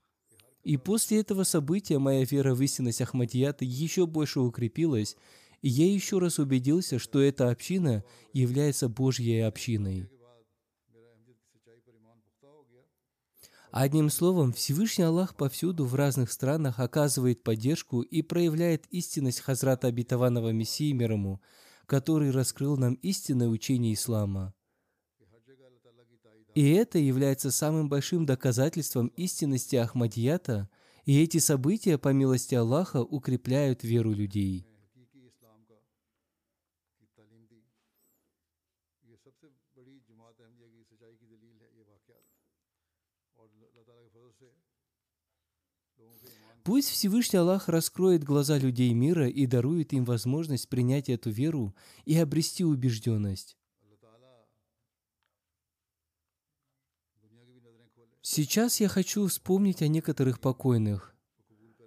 И после этого события моя вера в истинность Ахмадията еще больше укрепилась, и я еще раз убедился, что эта община является Божьей общиной. Одним словом, Всевышний Аллах повсюду в разных странах оказывает поддержку и проявляет истинность Хазрата Обетованного Мессии мир ему, который раскрыл нам истинное учение Ислама. И это является самым большим доказательством истинности Ахмадията, и эти события, по милости Аллаха, укрепляют веру людей. Пусть Всевышний Аллах раскроет глаза людей мира и дарует им возможность принять эту веру и обрести убежденность. Сейчас я хочу вспомнить о некоторых покойных.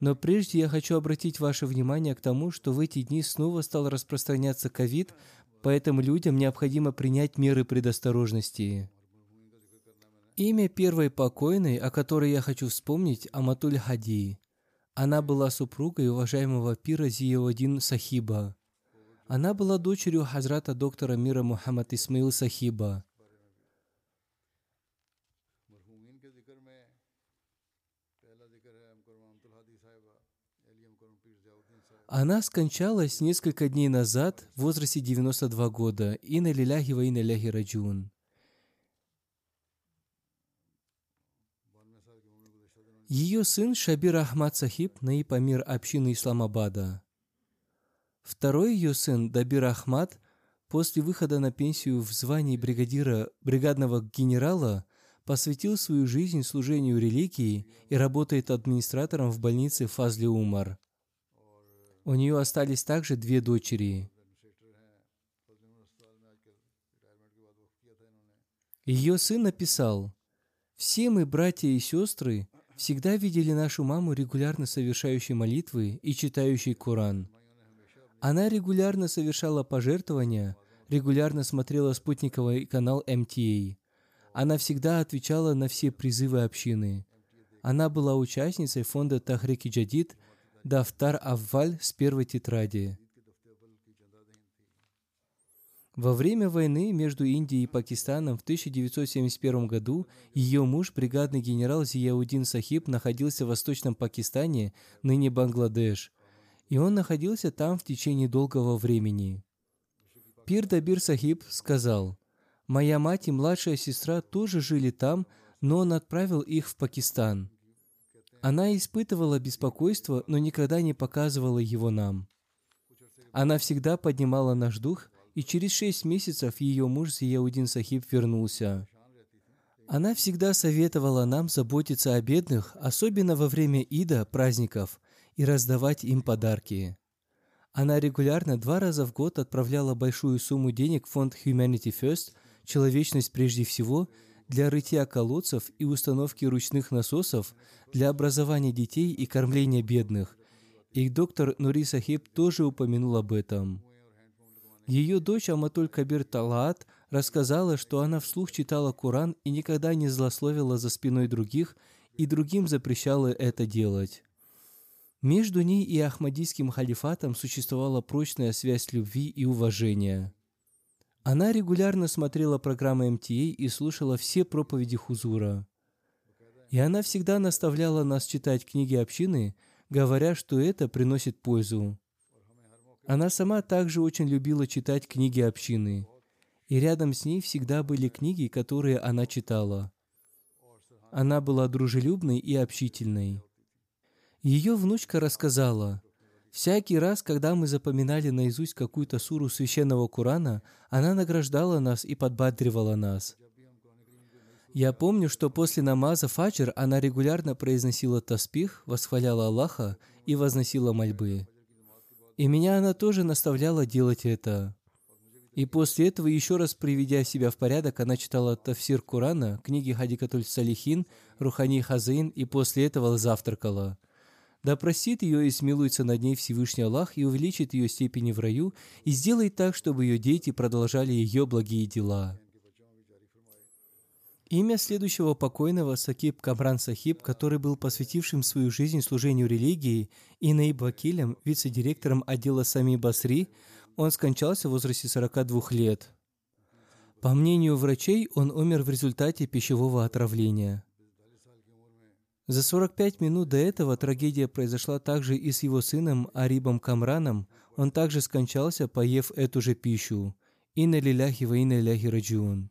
Но прежде я хочу обратить ваше внимание к тому, что в эти дни снова стал распространяться ковид, поэтому людям необходимо принять меры предосторожности. Имя первой покойной, о которой я хочу вспомнить, Аматуль Хади. Она была супругой уважаемого пира Зияудин Сахиба. Она была дочерью хазрата доктора мира Мухаммад Исмаил Сахиба. Она скончалась несколько дней назад в возрасте 92 года. Инна лиляхи ва инна ляхи раджун. Ее сын Шабир Ахмад Сахиб, наиб амир общины Исламабада. Второй ее сын Дабир Ахмад после выхода на пенсию в звании бригадира бригадного генерала посвятил свою жизнь служению религии и работает администратором в больнице Фазли Умар. У нее остались также две дочери. Ее сын написал, «Все мы, братья и сестры, всегда видели нашу маму регулярно совершающей молитвы и читающей Коран. Она регулярно совершала пожертвования, регулярно смотрела спутниковый канал МТА. Она всегда отвечала на все призывы общины. Она была участницей фонда Тахрики Джадид – Дафтар Авваль с первой тетради. Во время войны между Индией и Пакистаном в 1971 году ее муж, бригадный генерал Зияудин Сахиб, находился в Восточном Пакистане, ныне Бангладеш, и он находился там в течение долгого времени. Пир Дабир Сахиб сказал, «Моя мать и младшая сестра тоже жили там, но он отправил их в Пакистан. Она испытывала беспокойство, но никогда не показывала его нам. Она всегда поднимала наш дух, и через шесть месяцев ее муж Зияудин Сахиб вернулся. Она всегда советовала нам заботиться о бедных, особенно во время Ида, праздников, и раздавать им подарки. Она регулярно два раза в год отправляла большую сумму денег в фонд Humanity First, человечность прежде всего, для рытья колодцев и установки ручных насосов для образования детей и кормления бедных. И доктор Нури Сахиб тоже упомянул об этом. Ее дочь Аматуль Кабир Талаат рассказала, что она вслух читала Коран и никогда не злословила за спиной других, и другим запрещала это делать. Между ней и Ахмадийским халифатом существовала прочная связь любви и уважения. Она регулярно смотрела программы МТА и слушала все проповеди Хузура. И она всегда наставляла нас читать книги общины, говоря, что это приносит пользу. Она сама также очень любила читать книги общины. И рядом с ней всегда были книги, которые она читала. Она была дружелюбной и общительной. Ее внучка рассказала, всякий раз, когда мы запоминали наизусть какую-то суру священного Корана, она награждала нас и подбадривала нас. Я помню, что после намаза фаджр она регулярно произносила таспих, восхваляла Аллаха и возносила мольбы. И меня она тоже наставляла делать это. И после этого, еще раз приведя себя в порядок, она читала Тафсир Курана, книги Хадикатуль Салихин, Рухани Хазаин, и после этого завтракала. Да простит ее и смилуется над ней Всевышний Аллах и увеличит ее степени в раю и сделает так, чтобы ее дети продолжали ее благие дела. Имя следующего покойного Сакиб Камран Сахиб, который был посвятившим свою жизнь служению религии, и Наиб Вакилем, вице-директором отдела Сами Басри, он скончался в возрасте 42 лет. По мнению врачей, он умер в результате пищевого отравления. За 45 минут до этого трагедия произошла также и с его сыном Арибом Камраном. Он также скончался, поев эту же пищу. И на лиляхи ва на ляхи раджиун.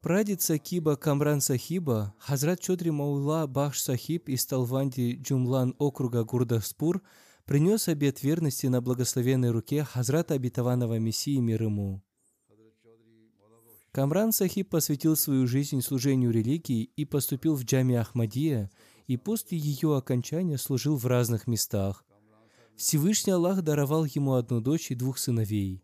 Прадед Сакиба Камран Сахиба, Хазрат Чодри Маула Бахш Сахиб из Талванди Джумлан округа Гурдаспур – принес обет верности на благословенной руке Хазрата Обетованного Мессии мир ему. Камран Сахиб посвятил свою жизнь служению религии и поступил в джами Ахмадия, и после ее окончания служил в разных местах. Всевышний Аллах даровал ему одну дочь и двух сыновей.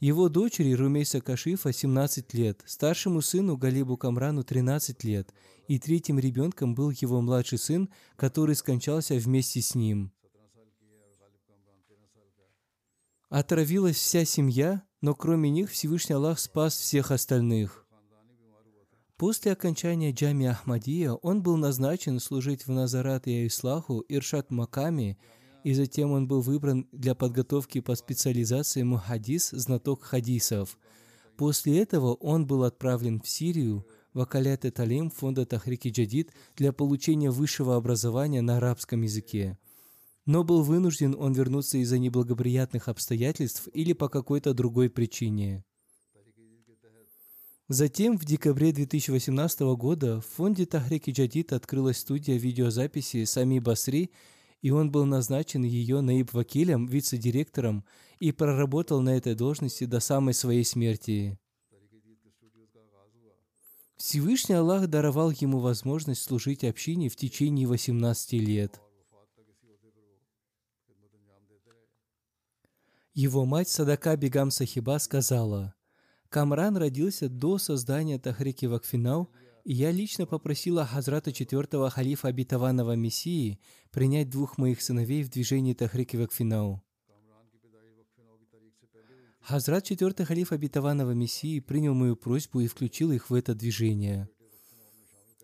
Его дочери Румейса Кашифа 17 лет, старшему сыну Галибу Камрану 13 лет, и третьим ребенком был его младший сын, который скончался вместе с ним. Отравилась вся семья, но кроме них Всевышний Аллах спас всех остальных. После окончания джами Ахмадия он был назначен служить в Назарат и Ислаху Иршат Маками, и затем он был выбран для подготовки по специализации Мухадис, знаток хадисов. После этого он был отправлен в Сирию, в Акалят Талим фонда Тахрики Джадид для получения высшего образования на арабском языке. Но был вынужден он вернуться из-за неблагоприятных обстоятельств или по какой-то другой причине. Затем, в декабре 2018 года в фонде Тахрики Джадид открылась студия видеозаписи Сами Басри, и он был назначен ее наиб вакилем, вице-директором, и проработал на этой должности до самой своей смерти. Всевышний Аллах даровал ему возможность служить общине в течение 18 лет. Его мать Садака Бегам Сахиба сказала, «Камран родился до создания Тахрики Вакфинау, я лично попросила Хазрата четвертого халифа обетованного Мессии принять двух моих сыновей в движении Тахрики Вакфинау. Хазрат четвертый халиф обетованного Мессии принял мою просьбу и включил их в это движение.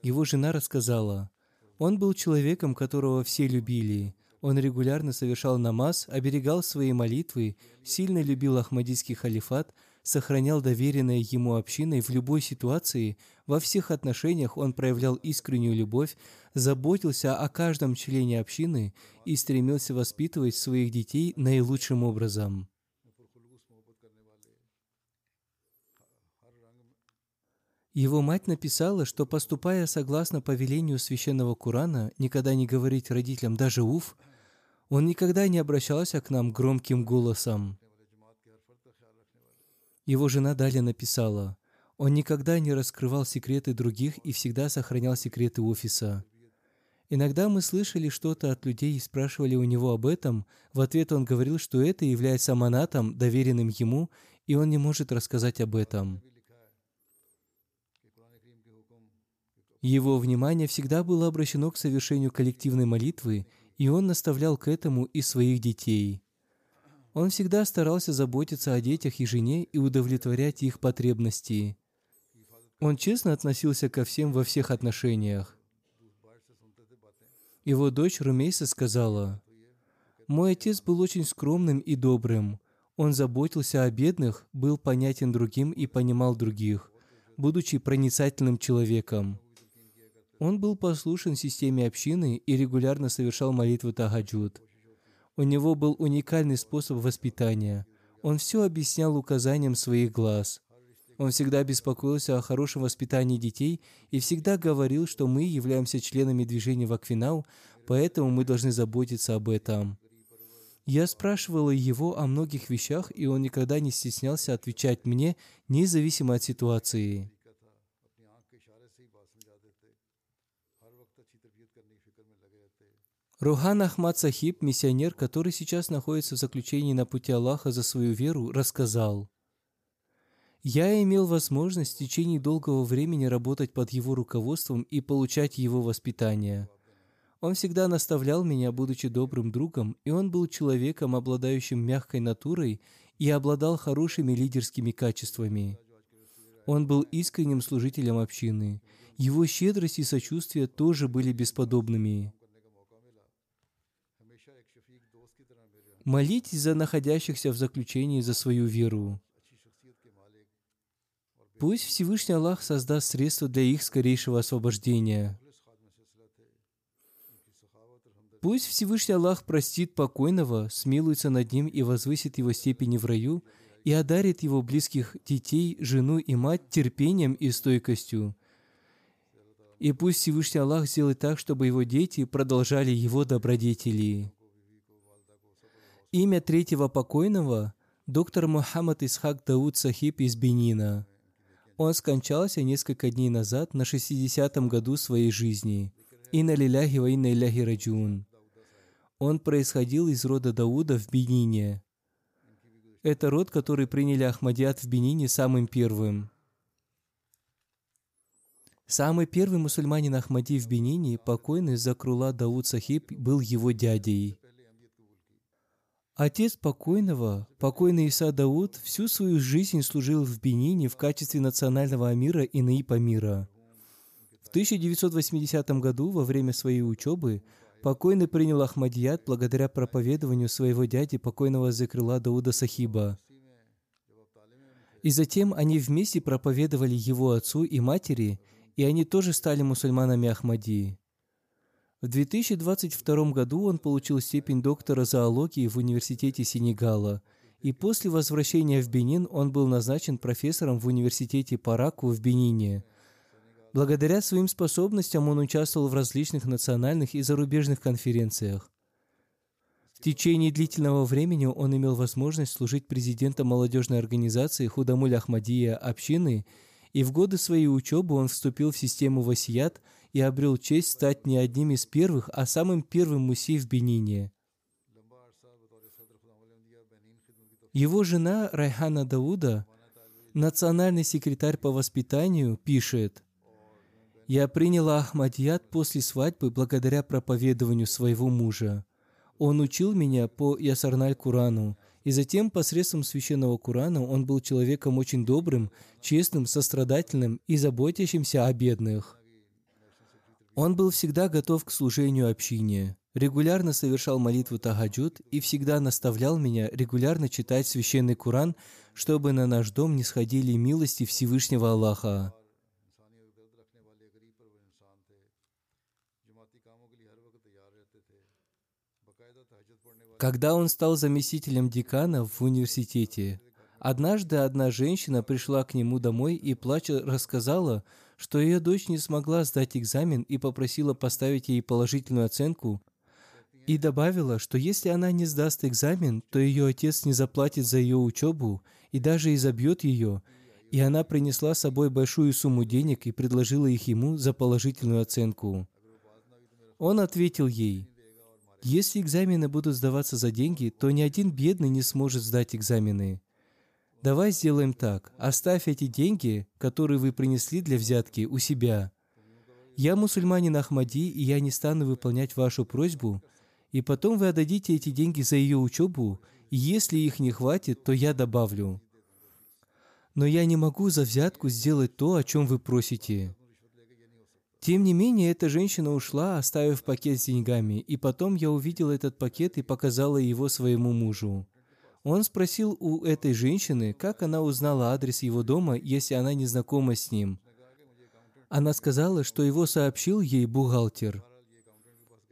Его жена рассказала, он был человеком, которого все любили. Он регулярно совершал намаз, оберегал свои молитвы, сильно любил Ахмадийский халифат, сохранял доверенное ему общиной в любой ситуации, во всех отношениях он проявлял искреннюю любовь, заботился о каждом члене общины и стремился воспитывать своих детей наилучшим образом. Его мать написала, что поступая согласно повелению священного Курана, никогда не говорить родителям даже «уф», он никогда не обращался к нам громким голосом. Его жена далее написала, он никогда не раскрывал секреты других и всегда сохранял секреты офиса. Иногда мы слышали что-то от людей и спрашивали у него об этом. В ответ он говорил, что это является аманатом, доверенным ему, и он не может рассказать об этом. Его внимание всегда было обращено к совершению коллективной молитвы, и он наставлял к этому и своих детей. Он всегда старался заботиться о детях и жене и удовлетворять их потребности. Он честно относился ко всем во всех отношениях. Его дочь Румейса сказала, Мой отец был очень скромным и добрым. Он заботился о бедных, был понятен другим и понимал других, будучи проницательным человеком. Он был послушен системе общины и регулярно совершал молитву Тахаджуд. У него был уникальный способ воспитания. Он все объяснял указанием своих глаз. Он всегда беспокоился о хорошем воспитании детей и всегда говорил, что мы являемся членами движения Вакфинау, поэтому мы должны заботиться об этом. Я спрашивала его о многих вещах, и он никогда не стеснялся отвечать мне, независимо от ситуации. Рухан Ахмад Сахиб, миссионер, который сейчас находится в заключении на пути Аллаха за свою веру, рассказал, «Я имел возможность в течение долгого времени работать под его руководством и получать его воспитание. Он всегда наставлял меня, будучи добрым другом, и он был человеком, обладающим мягкой натурой и обладал хорошими лидерскими качествами. Он был искренним служителем общины. Его щедрость и сочувствие тоже были бесподобными. Молитесь за находящихся в заключении за свою веру. Пусть Всевышний Аллах создаст средства для их скорейшего освобождения. Пусть Всевышний Аллах простит покойного, смилуется над ним и возвысит его степени в раю, и одарит его близких детей, жену и мать терпением и стойкостью. И пусть Всевышний Аллах сделает так, чтобы его дети продолжали его добродетели. Имя третьего покойного – доктор Мухаммад Исхак Дауд Сахиб из Бенина. Он скончался несколько дней назад на 60-м году своей жизни. Инна лиляхи ва инна иляхи раджун. Он происходил из рода Дауда в Бенине. Это род, который приняли Ахмадият в Бенине самым первым. Самый первый мусульманин Ахмади в Бенине, покойный Закрула Дауд Сахиб, был его дядей. Отец покойного, покойный Иса Дауд, всю свою жизнь служил в Бенине в качестве национального амира и наипа мира. В 1980 году, во время своей учебы, покойный принял Ахмадият благодаря проповедованию своего дяди, покойного Закрыла Дауда Сахиба. И затем они вместе проповедовали его отцу и матери, и они тоже стали мусульманами Ахмадии. В 2022 году он получил степень доктора зоологии в Университете Сенегала, и после возвращения в Бенин он был назначен профессором в Университете Параку в Бенине. Благодаря своим способностям он участвовал в различных национальных и зарубежных конференциях. В течение длительного времени он имел возможность служить президентом молодежной организации Худамуль Ахмадия общины, и в годы своей учебы он вступил в систему Васият – и обрел честь стать не одним из первых, а самым первым муси в Бенине. Его жена Райхана Дауда, национальный секретарь по воспитанию, пишет, «Я приняла Ахмадьят после свадьбы благодаря проповедованию своего мужа. Он учил меня по Ясарналь Курану, и затем посредством священного Курана он был человеком очень добрым, честным, сострадательным и заботящимся о бедных. Он был всегда готов к служению общине, регулярно совершал молитву Тахаджуд и всегда наставлял меня регулярно читать священный Куран, чтобы на наш дом не сходили милости Всевышнего Аллаха. Когда он стал заместителем декана в университете, однажды одна женщина пришла к нему домой и, плача, рассказала, что ее дочь не смогла сдать экзамен и попросила поставить ей положительную оценку, и добавила, что если она не сдаст экзамен, то ее отец не заплатит за ее учебу и даже изобьет ее, и она принесла с собой большую сумму денег и предложила их ему за положительную оценку. Он ответил ей, «Если экзамены будут сдаваться за деньги, то ни один бедный не сможет сдать экзамены. Давай сделаем так. Оставь эти деньги, которые вы принесли для взятки, у себя. Я мусульманин Ахмади, и я не стану выполнять вашу просьбу, и потом вы отдадите эти деньги за ее учебу, и если их не хватит, то я добавлю. Но я не могу за взятку сделать то, о чем вы просите. Тем не менее, эта женщина ушла, оставив пакет с деньгами, и потом я увидел этот пакет и показала его своему мужу. Он спросил у этой женщины, как она узнала адрес его дома, если она не знакома с ним. Она сказала, что его сообщил ей бухгалтер.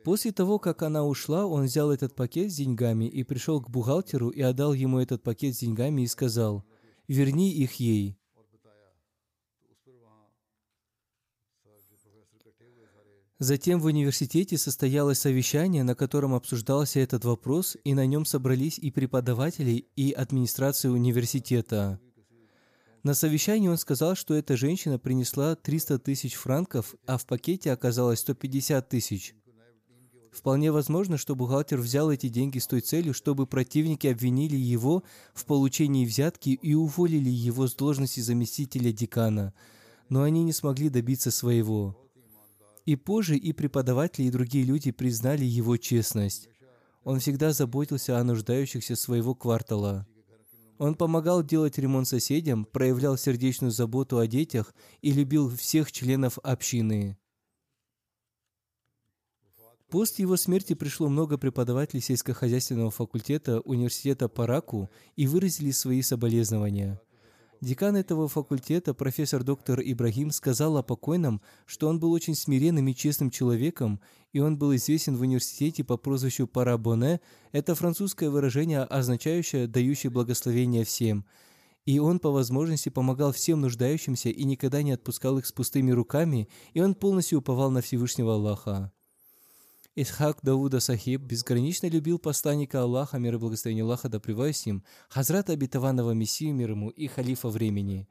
После того, как она ушла, он взял этот пакет с деньгами и пришел к бухгалтеру и отдал ему этот пакет с деньгами и сказал, «Верни их ей». Затем в университете состоялось совещание, на котором обсуждался этот вопрос, и на нем собрались и преподаватели, и администрация университета. На совещании он сказал, что эта женщина принесла 300 тысяч франков, а в пакете оказалось 150 тысяч. Вполне возможно, что бухгалтер взял эти деньги с той целью, чтобы противники обвинили его в получении взятки и уволили его с должности заместителя декана, но они не смогли добиться своего. И позже и преподаватели, и другие люди признали его честность. Он всегда заботился о нуждающихся своего квартала. Он помогал делать ремонт соседям, проявлял сердечную заботу о детях и любил всех членов общины. После его смерти пришло много преподавателей сельскохозяйственного факультета университета Параку и выразили свои соболезнования – Декан этого факультета, профессор доктор Ибрагим, сказал о покойном, что он был очень смиренным и честным человеком, и он был известен в университете по прозвищу Парабоне. Это французское выражение, означающее «дающий благословение всем». И он по возможности помогал всем нуждающимся и никогда не отпускал их с пустыми руками, и он полностью уповал на Всевышнего Аллаха. Исхак Дауда Сахиб безгранично любил посланника Аллаха, мир и благословение Аллаха да с ним, Хазрата обетованного Мессию мир ему и халифа времени.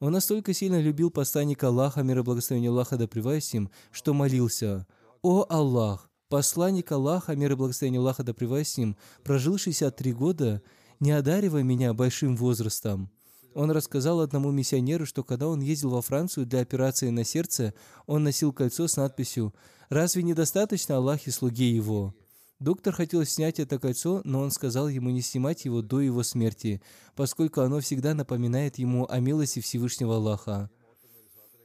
Он настолько сильно любил посланника Аллаха, мир и благословение Аллаха да с ним, что молился «О Аллах, посланник Аллаха, мир и благословение Аллаха да с ним, прожил 63 года, не одаривай меня большим возрастом». Он рассказал одному миссионеру, что когда он ездил во Францию для операции на сердце, он носил кольцо с надписью Разве недостаточно Аллахе слуги его? Доктор хотел снять это кольцо, но он сказал ему не снимать его до его смерти, поскольку оно всегда напоминает ему о милости Всевышнего Аллаха.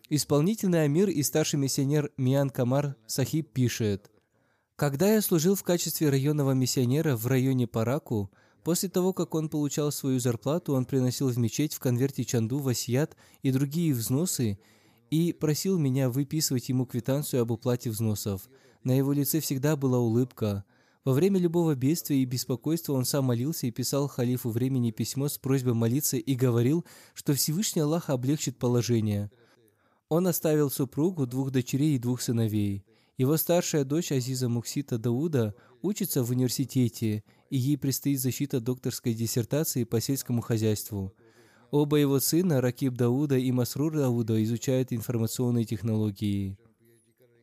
Исполнительный амир и старший миссионер Миан Камар Сахиб пишет, «Когда я служил в качестве районного миссионера в районе Параку, после того, как он получал свою зарплату, он приносил в мечеть в конверте чанду, васият и другие взносы, и просил меня выписывать ему квитанцию об уплате взносов. На его лице всегда была улыбка. Во время любого бедствия и беспокойства он сам молился и писал халифу времени письмо с просьбой молиться и говорил, что Всевышний Аллах облегчит положение. Он оставил супругу, двух дочерей и двух сыновей. Его старшая дочь Азиза Муксита Дауда учится в университете, и ей предстоит защита докторской диссертации по сельскому хозяйству – Оба его сына, Ракиб Дауда и Масрур Дауда, изучают информационные технологии.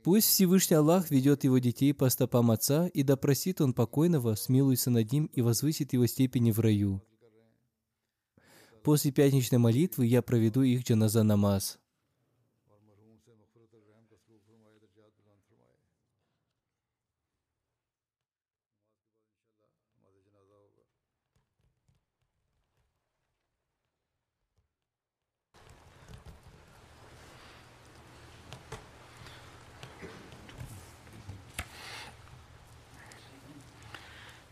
Пусть Всевышний Аллах ведет его детей по стопам отца, и да просит он покойного, смилуется над ним и возвысит его степени в раю. После пятничной молитвы я проведу их джаназа намаз.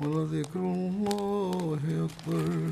ولذكر الله أكبر